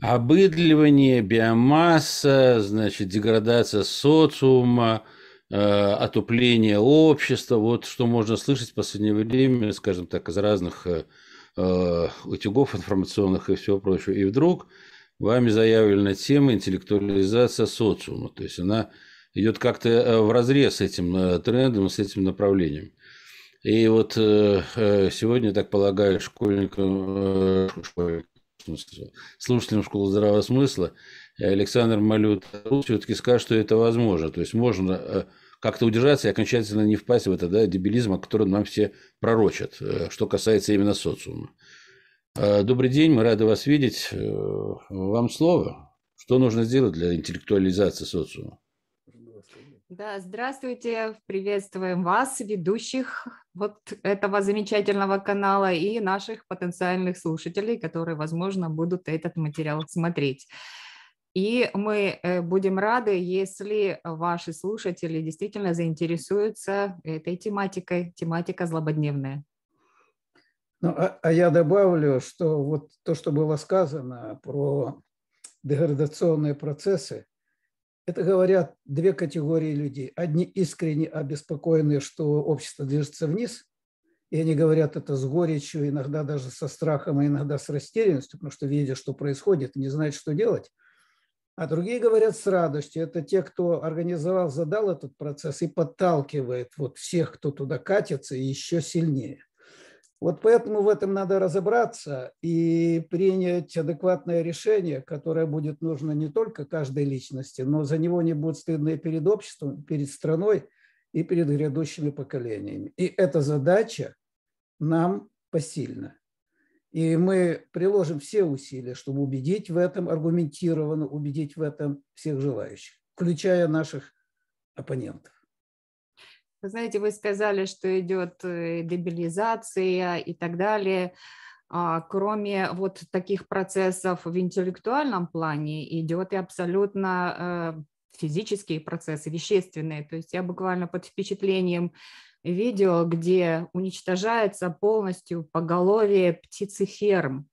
Обыдливание, биомасса, значит, деградация социума, э, отупление общества, вот что можно слышать в последнее время, скажем так, из разных э, э утюгов информационных и всего прочего. И вдруг вами заявлена тема интеллектуализация социума, то есть она идет как-то в разрез с этим трендом, с этим направлением. И вот сегодня, так полагаю, школьникам слушателям школы здравого смысла, Александр Малют все-таки скажет, что это возможно. То есть можно э, как-то удержаться и окончательно не впасть в это да, дебилизм, о нам все пророчат, э, что касается именно социума. Э, добрый день, мы рады вас видеть. Вам слово. Что нужно сделать для интеллектуализации социума? Да, здравствуйте, приветствуем вас, ведущих вот этого замечательного канала и наших потенциальных слушателей, которые, возможно, будут этот материал смотреть. И мы э, будем рады, если ваши слушатели действительно заинтересуются этой тематикой, тематика злободневная. Ну, а, а я добавлю, что вот то, что было сказано про деградационные процессы, это говорят две категории людей. Одни искренне обеспокоенные, что общество движется вниз, и они говорят это с горечью, иногда даже со страхом, а иногда с растерянностью, потому что видят, что происходит, и не знают, что делать. А другие говорят с радостью. Это те, кто организовал, задал этот процесс и подталкивает вот всех, кто туда катится, еще сильнее. Вот поэтому в этом надо разобраться и принять адекватное решение, которое будет нужно не только каждой личности, но за него не будет стыдно и перед обществом, перед страной и перед грядущими поколениями. И эта задача нам посильна. И мы приложим все усилия, чтобы убедить в этом аргументированно, убедить в этом всех желающих, включая наших оппонентов. Вы знаете, вы сказали, что идет э, дебилизация и так далее. А, кроме вот таких процессов в интеллектуальном плане идет и абсолютно э, физические процессы, вещественные. То есть я буквально под впечатлением видео, где уничтожается полностью поголовье птицеферм,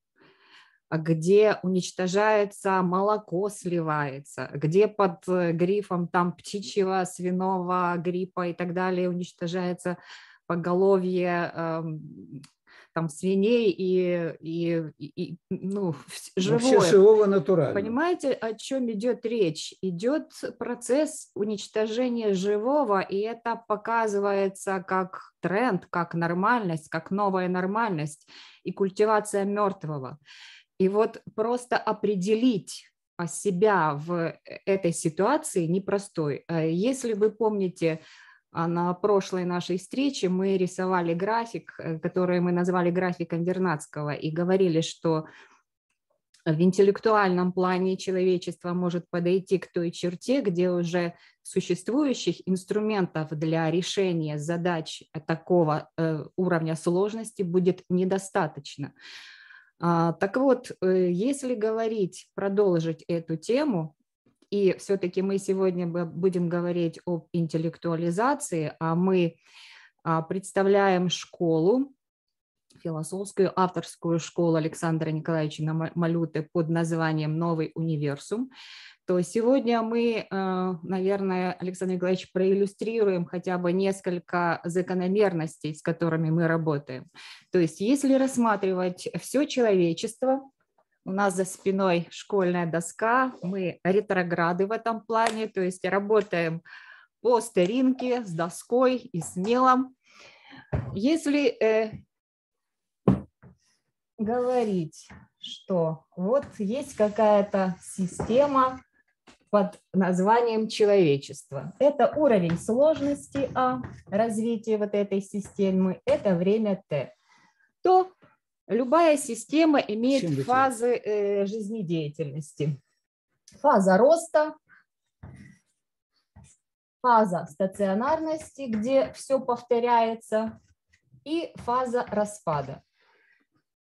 где уничтожается молоко, сливается, где под э, грифом там птичьего, свиного гриппа и так далее уничтожается поголовье э, там свиней и, и, и ну, живое. Вообще живого натурального. Понимаете, о чем идет речь? Идет процесс уничтожения живого, и это показывается как тренд, как нормальность, как новая нормальность и культивация мертвого. И вот просто определить а, себя в э, этой ситуации непростой. Э, если вы помните, а, на прошлой нашей встрече мы рисовали график, э, который мы назвали графиком Вернадского, и говорили, что в интеллектуальном плане человечество может подойти к той черте, где уже существующих инструментов для решения задач такого уровня сложности будет недостаточно. А, так вот, э, если говорить, продолжить эту тему, и все-таки мы сегодня будем говорить об интеллектуализации, а мы а, представляем школу, философскую авторскую школу Александра Николаевича Малюты под названием «Новый универсум», то сегодня мы, э, наверное, Александр Николаевич, проиллюстрируем хотя бы несколько закономерностей, с которыми мы работаем. То есть если рассматривать все человечество, у нас за спиной школьная доска, мы ретрограды в этом плане, то есть работаем по старинке с доской и с мелом. Если э, говорить, что вот есть какая-то система, под названием человечество. Это уровень сложности А, развития вот этой системы, это время Т. То любая система имеет Чем фазы э, жизнедеятельности. Фаза роста, фаза стационарности, где все повторяется, и фаза распада.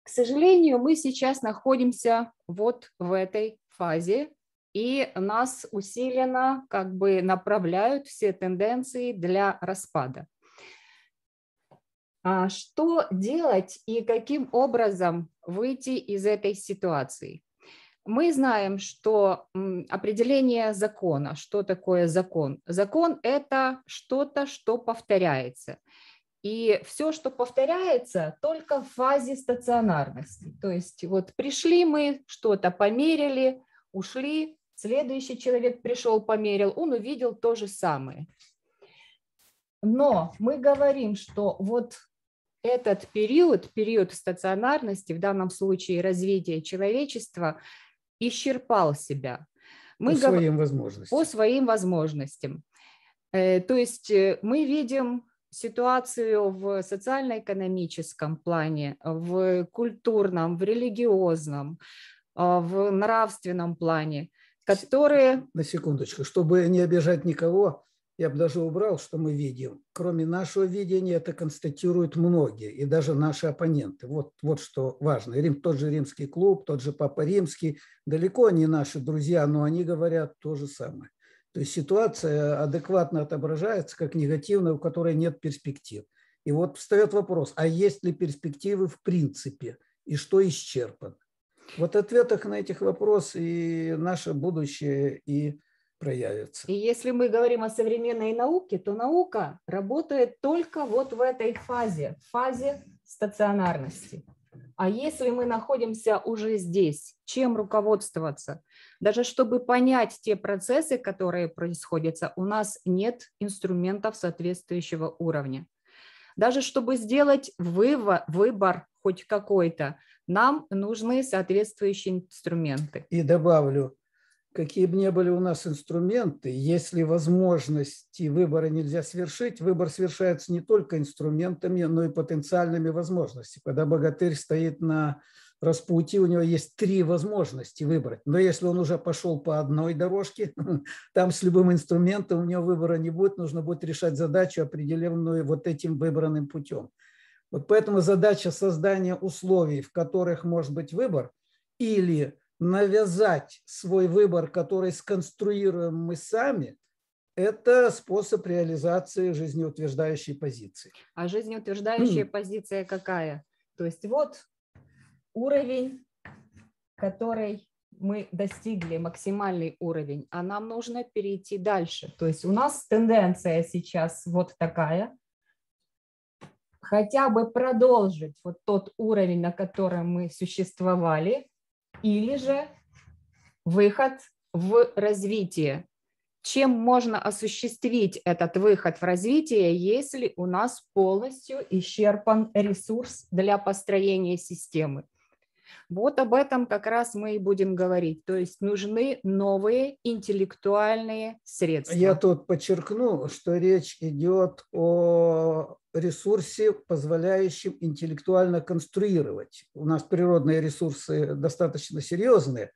К сожалению, мы сейчас находимся вот в этой фазе, и нас усиленно как бы направляют все тенденции для распада. А что делать и каким образом выйти из этой ситуации? Мы знаем, что определение закона, что такое закон? Закон – это что-то, что повторяется. И все, что повторяется, только в фазе стационарности. То есть вот пришли мы, что-то померили, ушли, следующий человек пришел, померил, он увидел то же самое. Но мы говорим, что вот этот период, период стационарности, в данном случае развития человечества, исчерпал себя. Мы по своим возможностям. По своим возможностям. Э, то есть э, мы видим ситуацию в социально-экономическом плане, в культурном, в религиозном, а, в нравственном плане, которые... На секундочку, чтобы не обижать никого, я бы даже убрал, что мы видим. Кроме нашего видения, это констатируют многие, и даже наши оппоненты. Вот, вот что важно. Рим, тот же римский клуб, тот же Папа Римский, далеко не наши друзья, но они говорят то же самое. То есть ситуация адекватно отображается как негативная, у которой нет перспектив. И вот встает вопрос, а есть ли перспективы в принципе, и что исчерпано? Вот ответах на этих вопросов и наше будущее и проявится. И если мы говорим о современной науке, то наука работает только вот в этой фазе, фазе стационарности. А если мы находимся уже здесь, чем руководствоваться? Даже чтобы понять те процессы, которые происходят, у нас нет инструментов соответствующего уровня. Даже чтобы сделать выбор, выбор хоть какой-то, нам нужны соответствующие инструменты. И добавлю, какие бы ни были у нас инструменты, если возможности выбора нельзя совершить, выбор совершается не только инструментами, но и потенциальными возможностями. Когда богатырь стоит на распутье, у него есть три возможности выбрать. Но если он уже пошел по одной дорожке, там с любым инструментом у него выбора не будет, нужно будет решать задачу, определенную вот этим выбранным путем. Вот поэтому задача создания условий, в которых может быть выбор, или навязать свой выбор, который сконструируем мы сами, это способ реализации жизнеутверждающей позиции. А жизнеутверждающая позиция какая? То есть вот уровень, который мы достигли, максимальный уровень, а нам нужно перейти дальше. То есть у нас тенденция сейчас вот такая, хотя бы продолжить вот тот уровень, на котором мы существовали, или же выход в развитие. Чем можно осуществить этот выход в развитие, если у нас полностью исчерпан ресурс для построения системы? Вот об этом как раз мы и будем говорить. То есть нужны новые интеллектуальные средства. Я тут подчеркну, что речь идет о ресурсе, позволяющем интеллектуально конструировать. У нас природные ресурсы достаточно серьезные,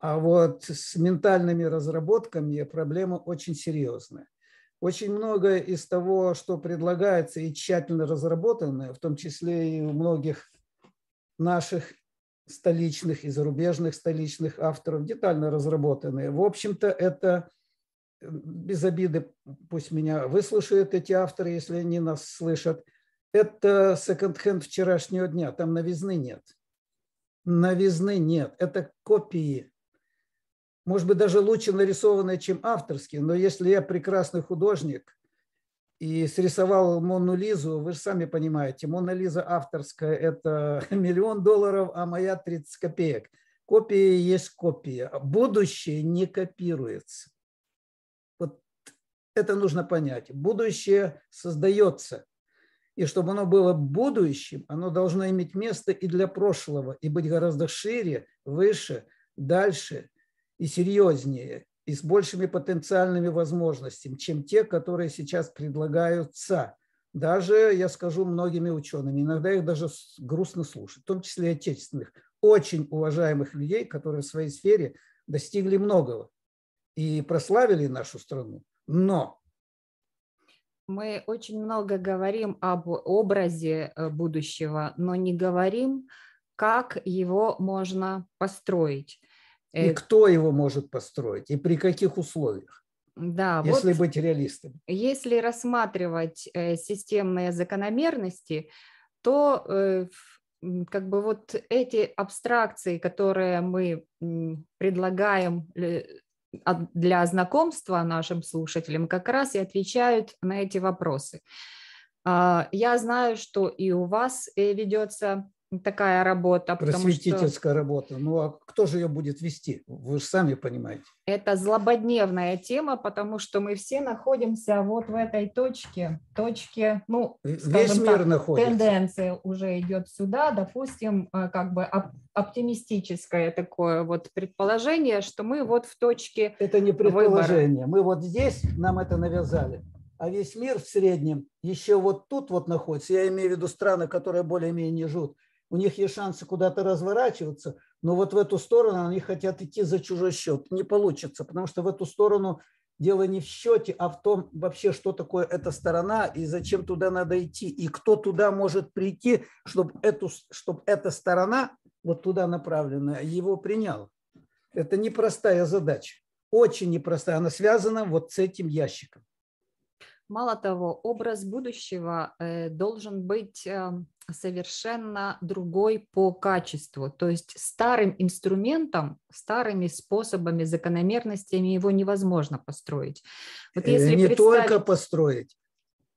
а вот с ментальными разработками проблема очень серьезная. Очень многое из того, что предлагается и тщательно разработано, в том числе и у многих наших столичных и зарубежных столичных авторов, детально разработанные. В общем-то, это без обиды, пусть меня выслушают эти авторы, если они нас слышат, это секонд-хенд вчерашнего дня, там новизны нет. Новизны нет, это копии. Может быть, даже лучше нарисованные, чем авторские, но если я прекрасный художник и срисовал Мону Лизу, вы же сами понимаете, Мона Лиза авторская – это миллион долларов, а моя 30 копеек. Копия есть копия. Будущее не копируется. Это нужно понять. Будущее создается. И чтобы оно было будущим, оно должно иметь место и для прошлого, и быть гораздо шире, выше, дальше и серьезнее, и с большими потенциальными возможностями, чем те, которые сейчас предлагаются. Даже, я скажу, многими учеными. Иногда их даже грустно слушать, в том числе и отечественных, очень уважаемых людей, которые в своей сфере достигли многого и прославили нашу страну. Но мы очень много говорим об образе э, будущего, но не говорим, как его можно построить. И э, кто его может построить, и при каких условиях. Да, если вот быть реалистом. Если рассматривать э, системные закономерности, то э, как бы вот эти абстракции, которые мы предлагаем для знакомства нашим слушателям, как раз и отвечают на эти вопросы. А, я знаю, что и у вас ведется такая работа. Просветительская что... работа. Ну а кто же ее будет вести? Вы же сами понимаете. Это злободневная тема, потому что мы все находимся вот в этой точке. Точке, ну, Весь мир так, находится. Тенденция уже идет сюда. Допустим, э, как бы оптимистическое такое вот предположение, что мы вот в точке Это не предположение. Выбора. Мы вот здесь, нам это навязали а весь мир в среднем еще вот тут вот находится. Я имею в виду страны, которые более-менее живут у них есть шансы куда-то разворачиваться, но вот в эту сторону они хотят идти за чужой счет. Не получится, потому что в эту сторону дело не в счете, а в том вообще, что такое эта сторона и зачем туда надо идти, и кто туда может прийти, чтобы, эту, чтобы эта сторона, вот туда направленная, его приняла. Это непростая задача, очень непростая. Она связана вот с этим ящиком. Мало того, образ будущего э, должен быть эм, совершенно другой по качеству. То есть старым инструментом, старыми способами, закономерностями его невозможно построить. Вот э, если не представить... только построить,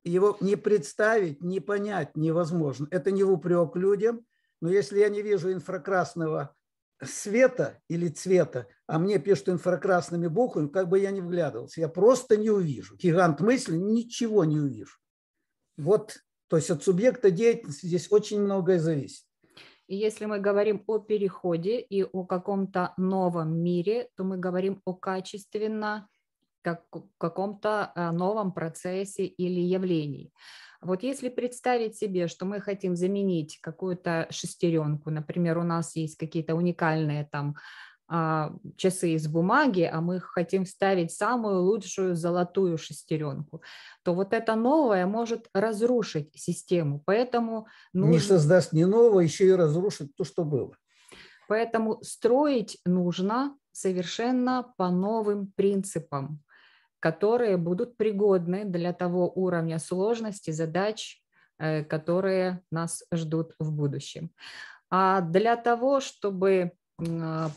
его не представить, не понять невозможно. Это не в упрек людям, но если я не вижу инфракрасного света или цвета, а мне пишут инфракрасными буквами, как бы я ни вглядывался, я просто не увижу. Гигант мысли ничего не увижу. Вот то есть от субъекта деятельности здесь очень многое зависит. И если мы говорим о переходе и о каком-то новом мире, то мы говорим о качественно как, каком-то э, новом процессе или явлении. Вот если представить себе, что мы хотим заменить какую-то шестеренку, например, у нас есть какие-то уникальные там а, часы из бумаги, а мы хотим вставить самую лучшую золотую шестеренку, то вот это новое может разрушить систему. Поэтому нужно... Не создаст не новое, еще и разрушит то, что было. Поэтому строить нужно совершенно по новым принципам, которые будут пригодны для того уровня сложности задач, э, которые нас ждут в будущем. А для того, чтобы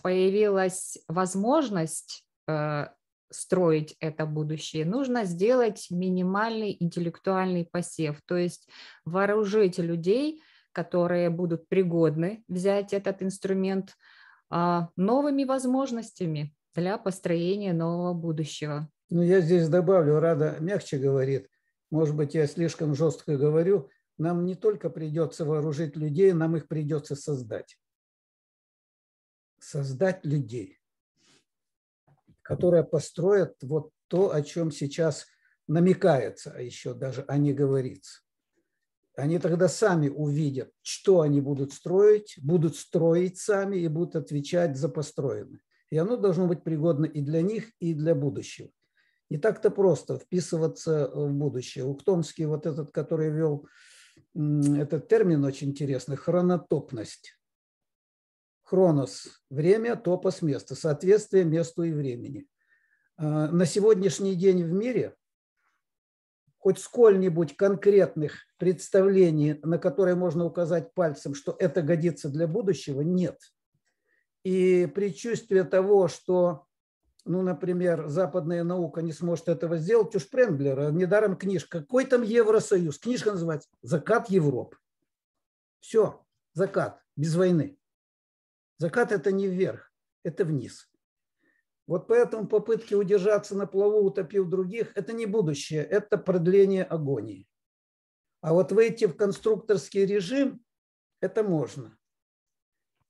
появилась возможность э, строить это будущее, нужно сделать минимальный интеллектуальный посев, то есть вооружить людей, которые будут пригодны взять этот инструмент а, новыми возможностями для построения нового будущего. Ну, я здесь добавлю, Рада мягче говорит, может быть, я слишком жестко говорю, нам не только придется вооружить людей, нам их придется создать создать людей, которые построят вот то, о чем сейчас намекается, а еще даже а не говорится. Они тогда сами увидят, что они будут строить, будут строить сами и будут отвечать за построенное. И оно должно быть пригодно и для них, и для будущего. Не так-то просто вписываться в будущее. Ухтомский, вот этот, который вел этот термин очень интересный, хронотопность. Хронос – время, топос – место, соответствие месту и времени. А, на сегодняшний день в мире хоть сколь-нибудь конкретных представлений, на которые можно указать пальцем, что это годится для будущего, нет. И предчувствие того, что, ну, например, западная наука не сможет этого сделать, у Шпренглера недаром книжка. Какой там Евросоюз? Книжка называется «Закат Европы». Все, закат, без войны. Закат – это не вверх, это вниз. Вот поэтому попытки удержаться на плаву, утопив других, это не будущее, это продление агонии. А вот выйти в конструкторский режим – это можно.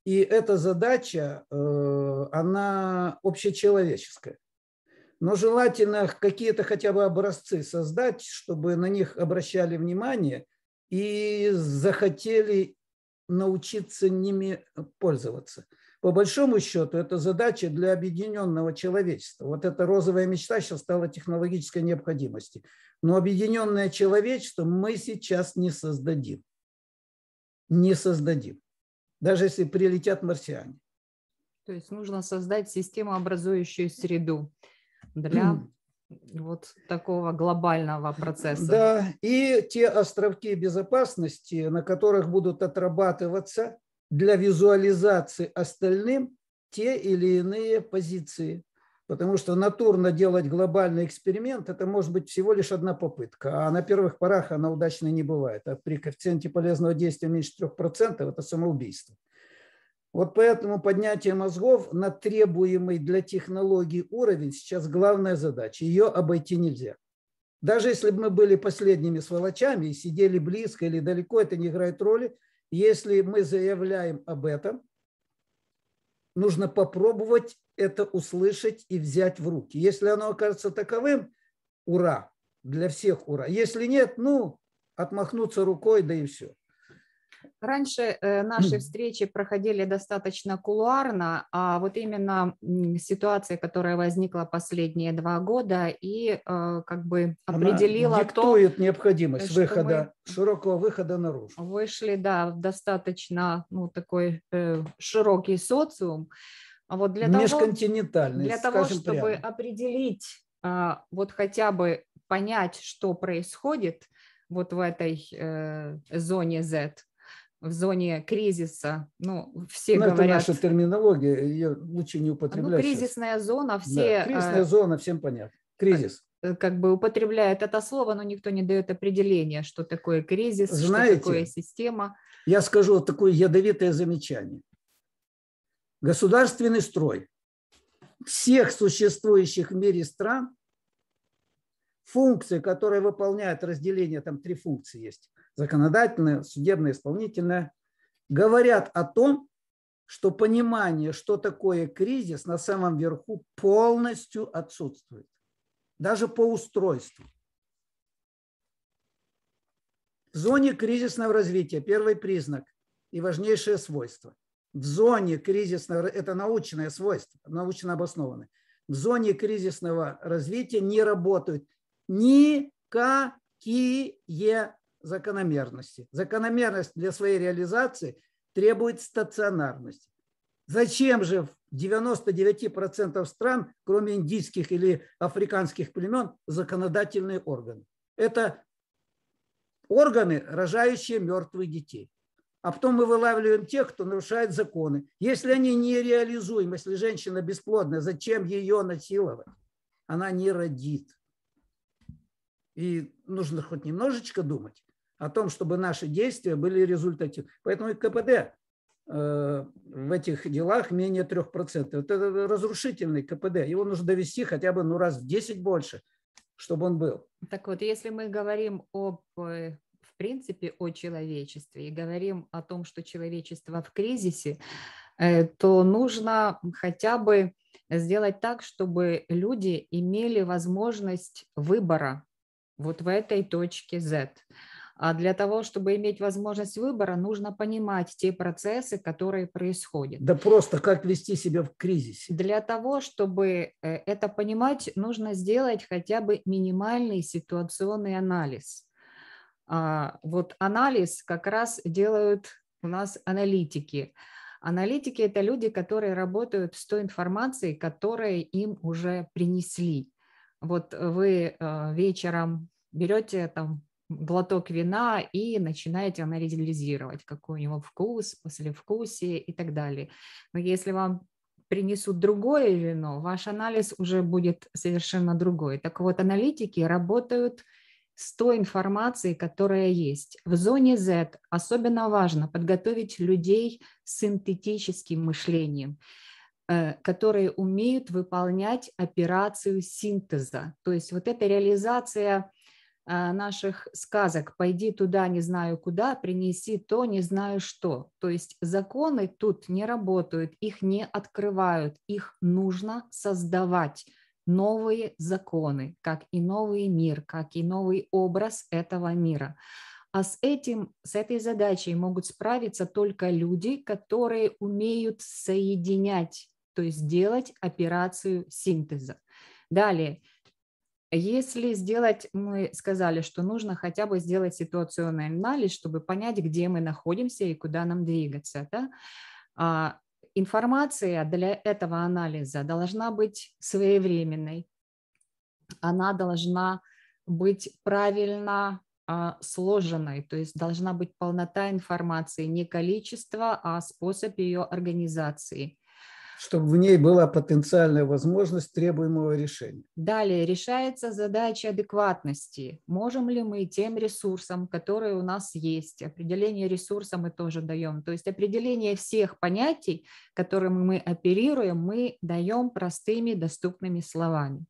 И эта задача, э, она общечеловеческая. Но желательно какие-то хотя бы образцы создать, чтобы на них обращали внимание и захотели научиться ними пользоваться. По большому счету, это задача для объединенного человечества. Вот эта розовая мечта сейчас стала технологической необходимостью. Но объединенное человечество мы сейчас не создадим. Не создадим. Даже если прилетят марсиане. То есть нужно создать систему, образующую среду для вот такого глобального процесса. Да, и те островки безопасности, на которых будут отрабатываться для визуализации остальным те или иные позиции. Потому что натурно делать глобальный эксперимент – это может быть всего лишь одна попытка, а на первых порах она удачной не бывает. А при коэффициенте полезного действия меньше 3% – это самоубийство. Вот поэтому поднятие мозгов на требуемый для технологий уровень сейчас главная задача. Ее обойти нельзя. Даже если бы мы были последними сволочами и сидели близко или далеко, это не играет роли. Если мы заявляем об этом, нужно попробовать это услышать и взять в руки. Если оно окажется таковым, ура, для всех ура. Если нет, ну, отмахнуться рукой, да и все. Раньше э, наши встречи проходили достаточно кулуарно, а вот именно ситуация, которая возникла последние два года и э, как бы определила Она диктует то, необходимость выхода, широкого выхода наружу. Вышли, да, в достаточно ну, такой э, широкий социум. А вот для Межконтинентальный, Для того, чтобы прямо. определить, а, вот хотя бы понять, что происходит вот в этой э, зоне Z, в зоне кризиса, ну, все ну, говорят... Это наша терминология, ее лучше не употреблять. Ну, кризисная сейчас. зона, все... Да, кризисная э, зона, всем понятно. Кризис. Э, как бы употребляют это слово, но никто не дает определения, что такое кризис, Знаете, что такое система. Я скажу вот такое ядовитое замечание. Государственный строй всех существующих в мире стран, функции, которые выполняют разделение, там три функции есть, законодательная, судебная, исполнительная, говорят о том, что понимание, что такое кризис, на самом верху полностью отсутствует. Даже по устройству. В зоне кризисного развития первый признак и важнейшее свойство. В зоне кризисного, это научное свойство, научно обоснованное. В зоне кризисного развития не работают никакие закономерности. Закономерность для своей реализации требует стационарности. Зачем же в 99% стран, кроме индийских или африканских племен, законодательные органы? Это органы, рожающие мертвых детей. А потом мы вылавливаем тех, кто нарушает законы. Если они нереализуемы, если женщина бесплодная, зачем ее насиловать? Она не родит. И нужно хоть немножечко думать о том, чтобы наши действия были результативны. Поэтому и КПД э, в этих делах менее 3%. Это разрушительный КПД. Его нужно довести хотя бы ну, раз в 10 больше, чтобы он был. Так вот, если мы говорим об, в принципе, о человечестве и говорим о том, что человечество в кризисе, э, то нужно хотя бы сделать так, чтобы люди имели возможность выбора вот в этой точке Z. А для того, чтобы иметь возможность выбора, нужно понимать те процессы, которые происходят. Да просто как вести себя в кризисе. Для того, чтобы э, это понимать, нужно сделать хотя бы минимальный ситуационный анализ. А, вот анализ как раз делают у нас аналитики. Аналитики – это люди, которые работают с той информацией, которую им уже принесли. Вот вы э, вечером берете там глоток вина и начинаете анализировать, какой у него вкус, послевкусие и так далее. Но если вам принесут другое вино, ваш анализ уже будет совершенно другой. Так вот, аналитики работают с той информацией, которая есть. В зоне Z особенно важно подготовить людей с синтетическим мышлением, э, которые умеют выполнять операцию синтеза. То есть вот эта реализация наших сказок «пойди туда, не знаю куда, принеси то, не знаю что». То есть законы тут не работают, их не открывают, их нужно создавать новые законы, как и новый мир, как и новый образ этого мира. А с, этим, с этой задачей могут справиться только люди, которые умеют соединять, то есть делать операцию синтеза. Далее, если сделать, мы сказали, что нужно хотя бы сделать ситуационный анализ, чтобы понять, где мы находимся и куда нам двигаться. Да? А, информация для этого анализа должна быть своевременной. она должна быть правильно а, сложенной, то есть должна быть полнота информации, не количество, а способ ее организации чтобы в ней была потенциальная возможность требуемого решения. Далее решается задача адекватности. Можем ли мы тем ресурсам, которые у нас есть, определение ресурса мы тоже даем, то есть определение всех понятий, которыми мы оперируем, мы даем простыми доступными словами.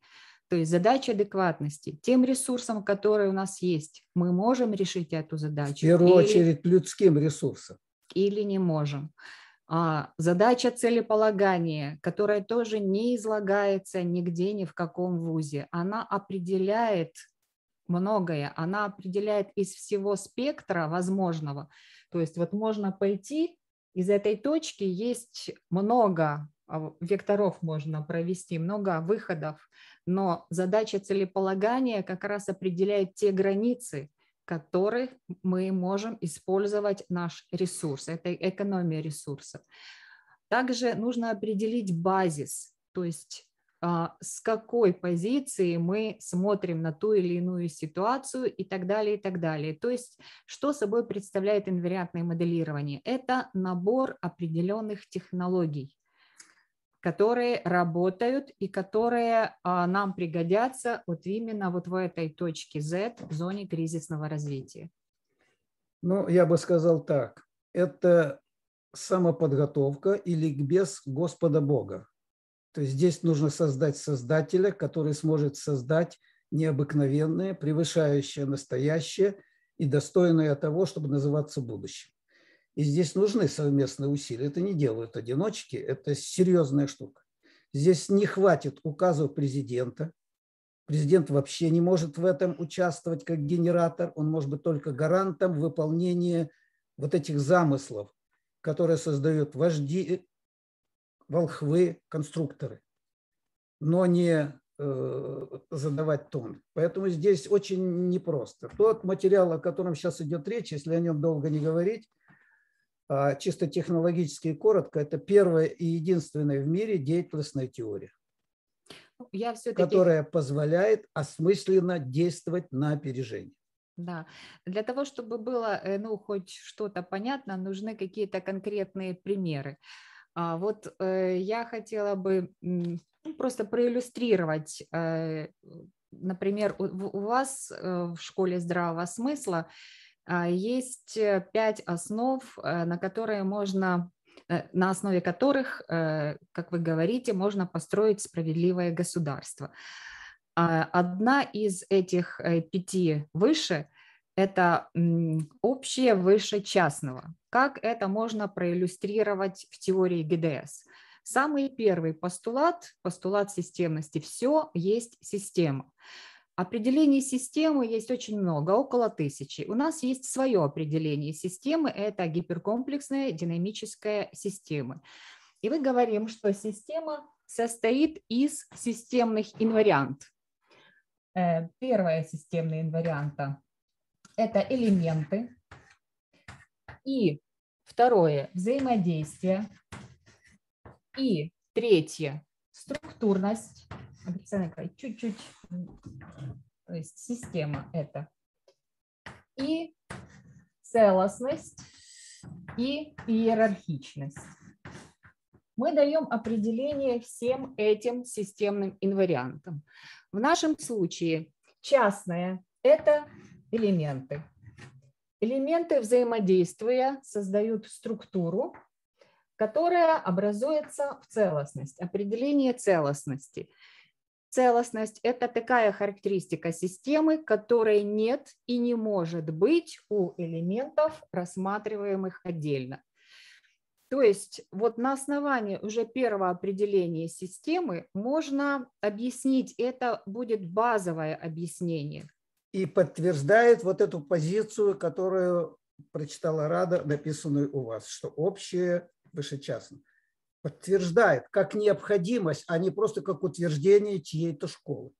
То есть задача адекватности. Тем ресурсам, которые у нас есть, мы можем решить эту задачу. В первую или, очередь людским ресурсом. Или не можем. А, задача целеполагания, которая тоже не излагается нигде, ни в каком вузе, она определяет многое, она определяет из всего спектра возможного. То есть вот можно пойти, из этой точки есть много а, векторов можно провести, много выходов, но задача целеполагания как раз определяет те границы, которых мы можем использовать наш ресурс. Это экономия ресурсов. Также нужно определить базис, то есть а, с какой позиции мы смотрим на ту или иную ситуацию и так далее, и так далее. То есть что собой представляет инвариантное моделирование? Это набор определенных технологий, которые работают и которые а, нам пригодятся вот именно вот в этой точке Z, в зоне кризисного развития. Ну, я бы сказал так. Это самоподготовка и ликбез Господа Бога. То есть здесь нужно создать создателя, который сможет создать необыкновенное, превышающее настоящее и достойное того, чтобы называться будущим. И здесь нужны совместные усилия. Это не делают одиночки, это серьезная штука. Здесь не хватит указов президента. Президент вообще не может в этом участвовать как генератор. Он может быть только гарантом выполнения вот этих замыслов, которые создают вожди, волхвы, конструкторы, но не э, задавать тон. Поэтому здесь очень непросто. Тот материал, о котором сейчас идет речь, если о нем долго не говорить, чисто технологически и коротко, это первая и единственная в мире деятельностная теория, ну, Я которая позволяет осмысленно действовать на опережение. Да, для того, чтобы было, э, ну, хоть что-то понятно, нужны какие-то конкретные примеры. А вот э, я хотела бы ну, просто проиллюстрировать, э, например, у, вас в школе здравого смысла а, есть э, пять основ, э, на которые можно э, на основе которых, как вы говорите, можно построить справедливое государство. А, одна из этих пяти выше – это общее выше частного. Как это можно проиллюстрировать в теории ГДС? Самый первый постулат, постулат системности – все есть система. Определений системы есть очень много, около тысячи. У нас есть свое определение системы, это гиперкомплексная динамическая система. И мы говорим, что система состоит из системных инвариант. Э, первое системное инварианта – это элементы. И второе – взаимодействие. И третье – структурность чуть-чуть, то есть система это. И целостность, и иерархичность. Мы даем определение всем этим системным инвариантам. В нашем случае частное – это элементы. Элементы взаимодействия создают структуру, которая образуется в целостность, определение целостности – Целостность – это такая характеристика системы, которой нет и не может быть у элементов, рассматриваемых отдельно. То есть вот на основании уже первого определения системы можно объяснить, это будет базовое объяснение. И подтверждает вот эту позицию, которую прочитала Рада, написанную у вас, что общее выше частное подтверждает как необходимость, а не просто как утверждение чьей-то школы.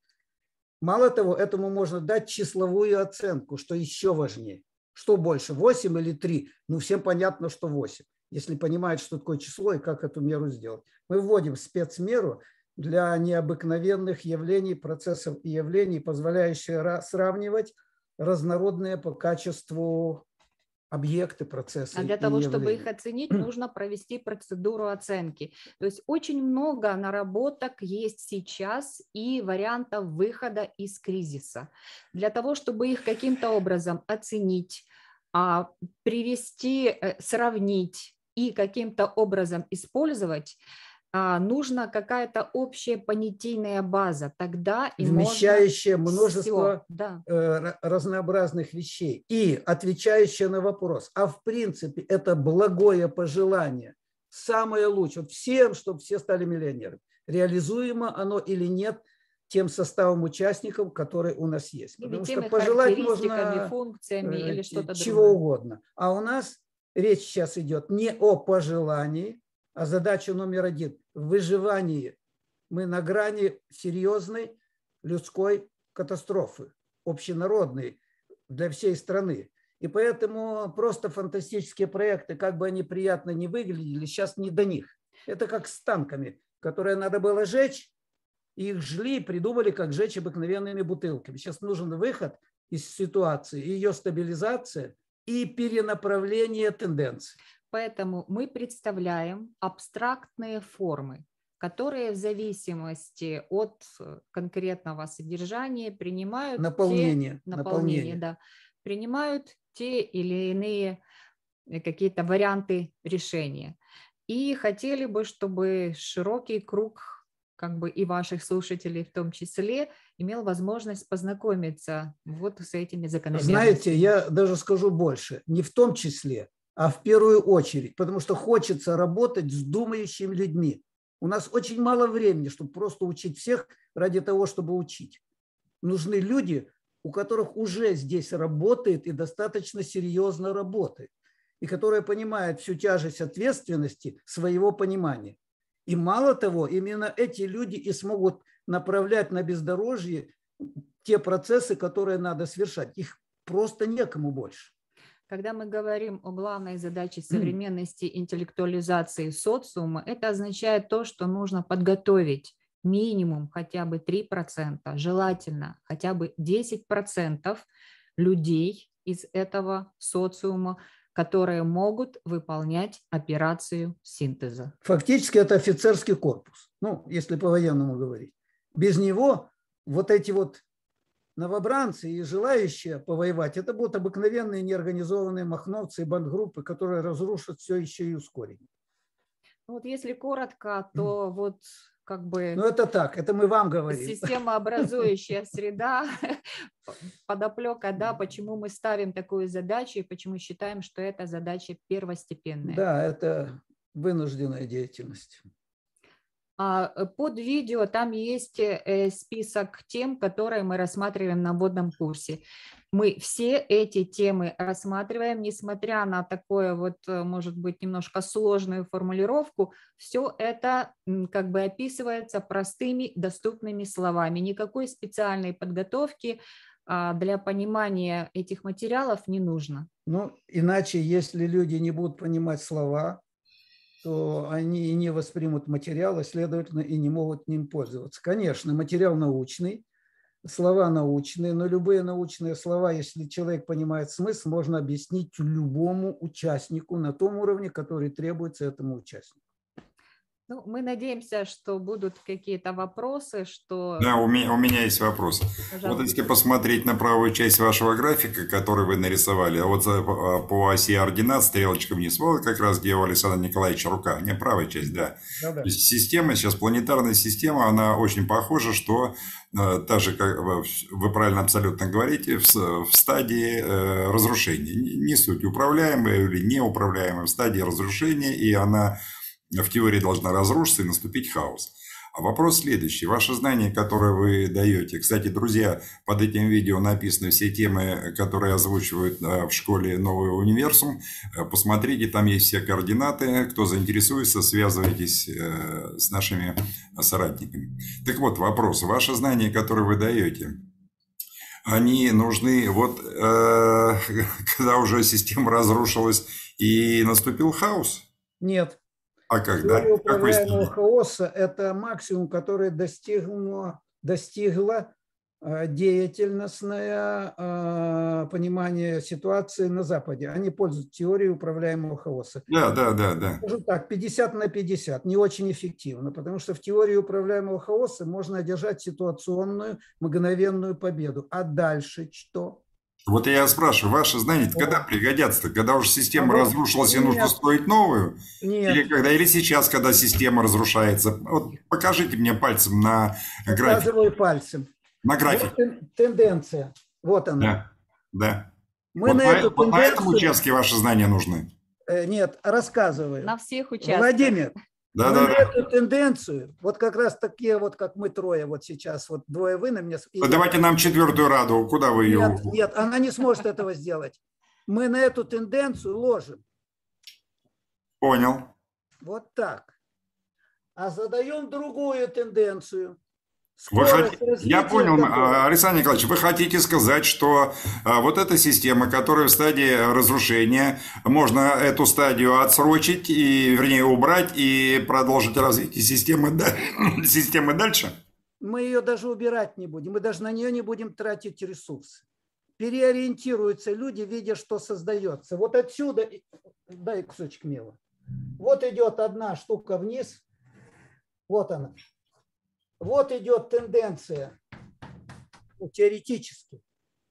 Мало того, этому можно дать числовую оценку, что еще важнее. Что больше, 8 или 3? Ну, всем понятно, что 8, если понимают, что такое число и как эту меру сделать. Мы вводим спецмеру для необыкновенных явлений, процессов и явлений, позволяющая сравнивать разнородные по качеству объекты, процессы. А для того, чтобы их оценить, нужно провести процедуру оценки. То есть очень много наработок есть сейчас и вариантов выхода из кризиса. Для того, чтобы их каким-то образом оценить, а, привести, э, сравнить и каким-то образом использовать, нужна какая-то общая понятийная база, тогда и вмещающая множество да. Э, разнообразных вещей и отвечающая на вопрос, а в принципе это благое пожелание, самое лучшее, всем, чтобы все стали миллионерами, реализуемо оно или нет тем составом участников, которые у нас есть. Или Потому что пожелать можно функциями э, или что-то чего другое. угодно. А у нас речь сейчас идет не о пожелании, а задача номер один – в выживании. Мы на грани серьезной людской катастрофы, общенародной для всей страны. И поэтому просто фантастические проекты, как бы они приятно не выглядели, сейчас не до них. Это как с танками, которые надо было жечь, их жгли, придумали, как жечь обыкновенными бутылками. Сейчас нужен выход из ситуации, ее стабилизация и перенаправление тенденций. Поэтому мы представляем абстрактные формы, которые в зависимости от э, конкретного содержания принимают наполнение, те, наполнение, наполнение. Да, принимают те или иные э, какие-то варианты решения. И хотели бы, чтобы широкий круг как бы и ваших слушателей в том числе имел возможность познакомиться вот с этими закономерностями. Знаете, я даже скажу больше, не в том числе, а в первую очередь, потому что хочется работать с думающими людьми. У нас очень мало времени, чтобы просто учить всех ради того, чтобы учить. Нужны люди, у которых уже здесь работает и достаточно серьезно работает, и которые понимают всю тяжесть ответственности своего понимания. И мало того, именно эти люди и смогут направлять на бездорожье те процессы, которые надо совершать. Их просто некому больше. Когда мы говорим о главной задаче современности интеллектуализации социума, это означает то, что нужно подготовить минимум хотя бы 3%, желательно хотя бы 10% людей из этого социума, которые могут выполнять операцию синтеза. Фактически это офицерский корпус, ну, если по-военному говорить. Без него вот эти вот новобранцы и желающие повоевать, это будут обыкновенные неорганизованные махновцы и бандгруппы, которые разрушат все еще и ускорят. Ну вот если коротко, то вот как бы... Ну это так, это мы вам говорим. Системообразующая среда, подоплека, да, почему мы ставим такую задачу и почему считаем, что эта задача первостепенная. Да, это вынужденная деятельность. А, э, под видео там есть э, список тем, которые мы рассматриваем на вводном курсе. Мы все эти темы рассматриваем, несмотря на такое вот, э, может быть, немножко сложную формулировку, все это как бы описывается простыми, доступными словами. Никакой специальной подготовки а, для понимания этих материалов не нужно. Ну, иначе, если люди не будут понимать слова, то они и не воспримут материал, и, следовательно, и не могут ним пользоваться. Конечно, материал научный, слова научные, но любые научные слова, если человек понимает смысл, можно объяснить любому участнику на том уровне, который требуется этому участнику. Ну, мы надеемся, что будут какие-то вопросы, что... Да, у меня, у меня есть вопрос. Пожалуйста. Вот если посмотреть на правую часть вашего графика, который вы нарисовали, а вот а, по оси ординат стрелочка вниз, вот как раз где у Александра Николаевича рука, не правая часть, да. да, да. То есть система, сейчас планетарная система, она очень похожа, что э, та же, как вы правильно абсолютно говорите, в, в стадии э, разрушения. Не суть управляемая или неуправляемая, в стадии разрушения, и она в теории должна разрушиться и наступить хаос. А вопрос следующий. Ваше знание, которое вы даете. Кстати, друзья, под этим видео написаны все темы, которые озвучивают э, в школе «Новый универсум». Э, посмотрите, там есть все координаты. Кто заинтересуется, связывайтесь э, с нашими соратниками. Так вот, вопрос. Ваше знание, которое вы даете, они нужны вот когда уже система разрушилась и наступил хаос? Нет. А когда? Теория управляемого хаоса – это максимум, который достигло, достигла Э, деятельностное э, понимание ситуации на Западе. Они пользуются теорией управляемого хаоса. Да, да, да, да. Скажу так, 50 на 50, не очень эффективно, потому что в теории управляемого хаоса можно одержать ситуационную, мгновенную победу. А дальше что? Вот я спрашиваю, ваши знания когда пригодятся? Когда уже система а разрушилась и нужно строить новую? Нет. Или, когда, или сейчас, когда система разрушается? Вот покажите мне пальцем на графике. Показываю пальцем. На графике. Вот тенденция. Вот она. Да, да. Мы вот на, эту вот тенденцию... на этом участке ваши знания нужны? Э, нет, рассказываю. На всех участках. Владимир, да, мы да, на да. эту тенденцию, вот как раз такие вот, как мы трое вот сейчас, вот двое вы на меня... Ну, давайте нам четвертую раду, куда вы ее... Нет, нет, она не сможет этого сделать. Мы на эту тенденцию ложим. Понял. Вот так. А задаем другую тенденцию. Вы хот... Я понял, такого. Александр Николаевич, вы хотите сказать, что а, вот эта система, которая в стадии разрушения, можно эту стадию отсрочить, и, вернее, убрать и продолжить развитие системы, системы дальше? Мы ее даже убирать не будем, мы даже на нее не будем тратить ресурсы. Переориентируются люди, видя, что создается. Вот отсюда, дай кусочек мела. Вот идет одна штука вниз, вот она. Вот идет тенденция ну, теоретически.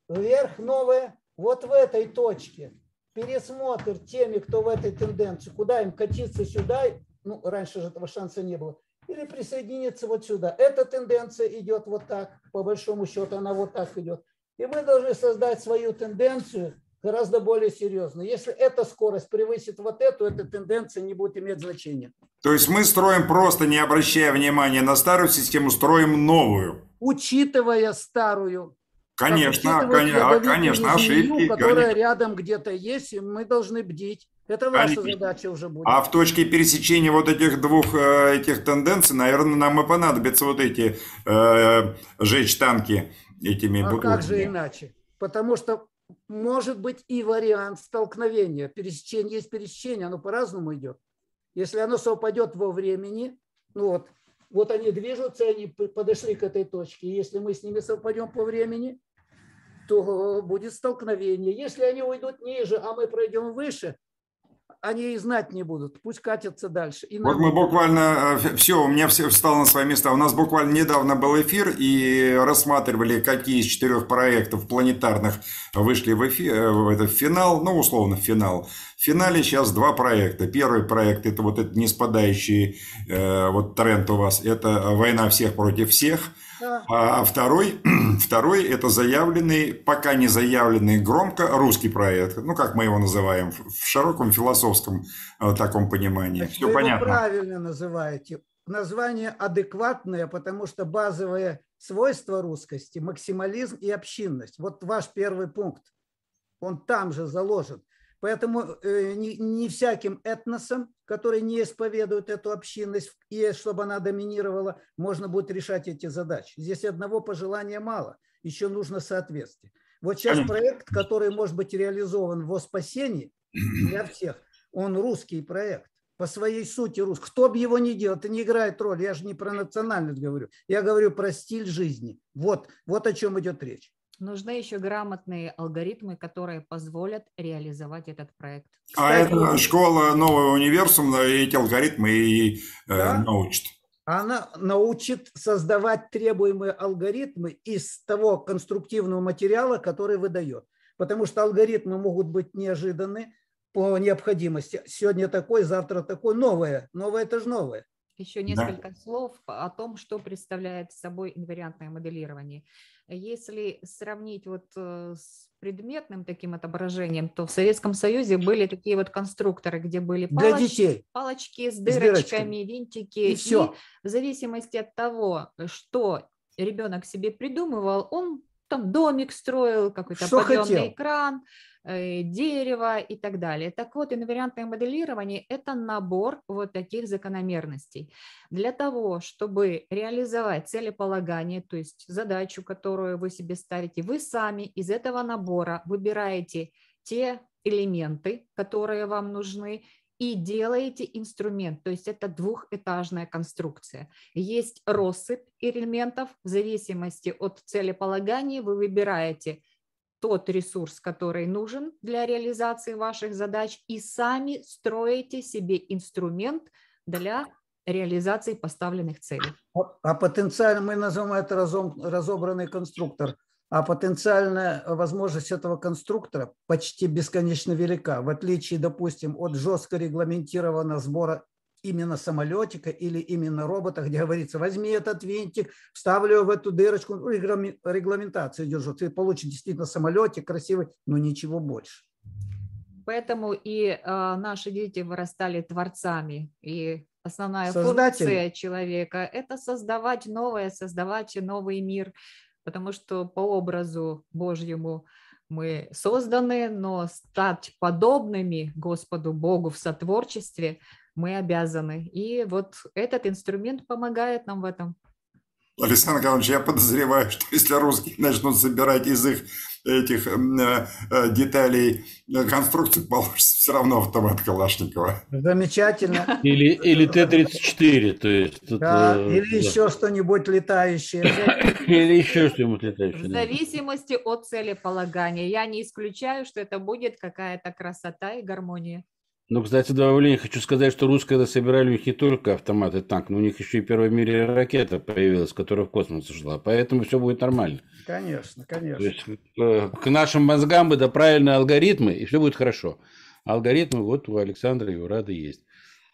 Вверх новая, вот в этой точке. Пересмотр теми, кто в этой тенденции, куда им катиться сюда, ну, раньше же этого шанса не было, или присоединиться вот сюда. Эта тенденция идет вот так, по большому счету она вот так идет. И мы должны создать свою тенденцию, гораздо более серьезно. Если эта скорость превысит вот эту, эта тенденция не будет иметь значения. То есть мы строим просто, не обращая внимания на старую систему, строим новую. Учитывая старую. Конечно, конечно, конечно, ошибки. Которая конечно. рядом где-то есть, и мы должны бдить. Это ваша конечно. задача уже будет. А в точке пересечения вот этих двух э, этих тенденций, наверное, нам и понадобятся вот эти э, жечь танки этими а бутылками. как же иначе? Потому что может быть и вариант столкновения. Пересечение есть пересечение, оно по-разному идет. Если оно совпадет во времени, ну вот, вот они движутся, они подошли к этой точке. Если мы с ними совпадем по времени, то будет столкновение. Если они уйдут ниже, а мы пройдем выше, они и знать не будут, пусть катятся дальше. И вот мы буквально, э, все, у меня все встало на свои места. У нас буквально недавно был эфир и рассматривали, какие из четырех проектов планетарных вышли в, эфир, э, в этот финал, ну, условно, в финал. В финале сейчас два проекта. Первый проект – это вот этот не спадающий э, вот тренд у вас, это «Война всех против всех», а второй, второй – это заявленный, пока не заявленный громко русский проект. Ну, как мы его называем, в широком философском э, таком понимании. Все Вы понятно. Его правильно называете. Название адекватное, потому что базовое свойство русскости – максимализм и общинность. Вот ваш первый пункт. Он там же заложен. Поэтому э, не, не всяким этносом, который не исповедует эту общинность, и чтобы она доминировала, можно будет решать эти задачи. Здесь одного пожелания мало, еще нужно соответствие. Вот сейчас проект, который может быть реализован во спасении для всех, он русский проект по своей сути русский. Кто бы его ни делал, это не играет роль. Я же не про национальность говорю. Я говорю про стиль жизни. Вот, вот о чем идет речь. Нужны еще грамотные алгоритмы, которые позволят реализовать этот проект. А это школа нового универсума эти алгоритмы и э, да? научит. Она научит создавать требуемые алгоритмы из того конструктивного материала, который выдает. Потому что алгоритмы могут быть неожиданны по необходимости. Сегодня такой, завтра такой. Новое. Новое – это же новое. Еще несколько да. слов о том, что представляет собой инвариантное моделирование. Если сравнить вот э, с предметным таким отображением, то в Советском Союзе были такие вот конструкторы, где были палочки, палочки с дырочками, с винтики. И, и все. в зависимости от того, что ребенок себе придумывал, он там домик строил, какой-то подъемный экран, Э, дерево и так далее. Так вот, инвариантное моделирование – это набор вот таких закономерностей. Для того, чтобы реализовать целеполагание, то есть задачу, которую вы себе ставите, вы сами из этого набора выбираете те элементы, которые вам нужны, и делаете инструмент, то есть это двухэтажная конструкция. Есть россыпь элементов, в зависимости от целеполагания вы выбираете тот ресурс, который нужен для реализации ваших задач, и сами строите себе инструмент для реализации поставленных целей. А потенциально мы назовем это разобранный конструктор а потенциальная возможность этого конструктора почти бесконечно велика, в отличие, допустим, от жестко регламентированного сбора именно самолетика или именно робота, где говорится, возьми этот винтик, вставлю в эту дырочку, ну, регламентацию держу, ты получишь действительно самолетик красивый, но ничего больше. Поэтому и э, наши дети вырастали творцами, и основная Создатель. функция человека – это создавать новое, создавать новый мир, потому что по образу Божьему мы созданы, но стать подобными Господу Богу в сотворчестве мы обязаны. И вот этот инструмент помогает нам в этом. Александр Николаевич, я подозреваю, что если русские начнут собирать из их этих э, э, деталей э, конструкции, получится все равно автомат Калашникова. Замечательно. Или, или Т-34, то есть... Да, это, или да. еще что-нибудь летающее. Или еще что-нибудь летающее. В зависимости от целеполагания. Я не исключаю, что это будет какая-то красота и гармония. Ну, кстати, добавление хочу сказать, что русские собирали у них не только автоматы, танк, но у них еще и первая в мире ракета появилась, которая в космос ушла. Поэтому все будет нормально. Конечно, конечно. То есть, э, к нашим мозгам бы да правильные алгоритмы, и все будет хорошо. Алгоритмы вот у Александра и у Рады есть.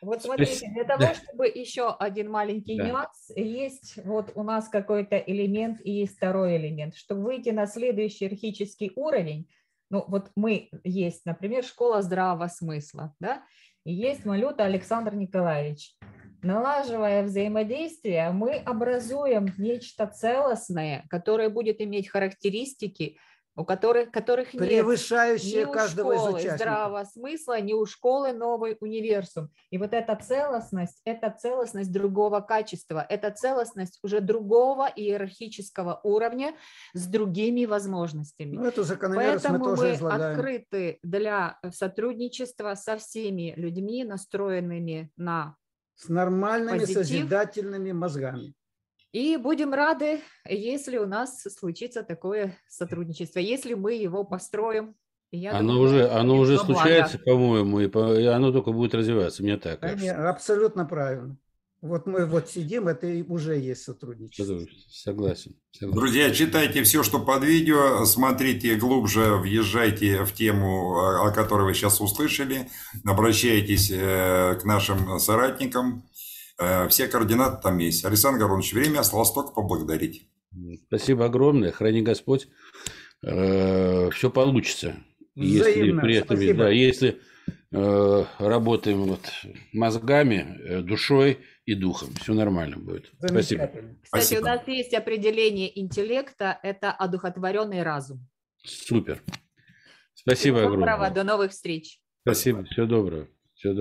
Вот смотрите, для того, да. чтобы еще один маленький да. нюанс, есть вот у нас какой-то элемент и есть второй элемент. Чтобы выйти на следующий архический уровень, ну, вот мы есть, например, школа здравого смысла, да, и есть Малюта Александр Николаевич. Налаживая взаимодействие, мы образуем нечто целостное, которое будет иметь характеристики, у которых, которых нет превышающие ни каждого школы из участников. здравого смысла, ни у школы новый универсум. И вот эта целостность, это целостность другого качества, это целостность уже другого иерархического уровня с другими возможностями. Ну, эту Поэтому мы, тоже мы излагаем. открыты для сотрудничества со всеми людьми, настроенными на с нормальными позитив. созидательными мозгами. И будем рады, если у нас случится такое сотрудничество, если мы его построим. Я оно думаю, уже, оно уже случается, по-моему, и, по, и оно только будет развиваться, мне так кажется. Абсолютно правильно. Вот мы вот сидим, это и уже есть сотрудничество. Согласен, согласен. Друзья, читайте все, что под видео, смотрите глубже, въезжайте в тему, о которой вы сейчас услышали, обращайтесь э, к нашим соратникам, все координаты там есть. Александр Горович, время осталось только поблагодарить. Спасибо огромное. Храни Господь. Э, Все получится. Если при этом, да, если э, работаем вот мозгами, душой и духом, все нормально будет. Спасибо. Кстати, Спасибо. у нас есть определение интеллекта – это одухотворенный разум. Супер. Спасибо Всего огромное. Доброго, до новых встреч. Спасибо, всего доброго. Всего доброго.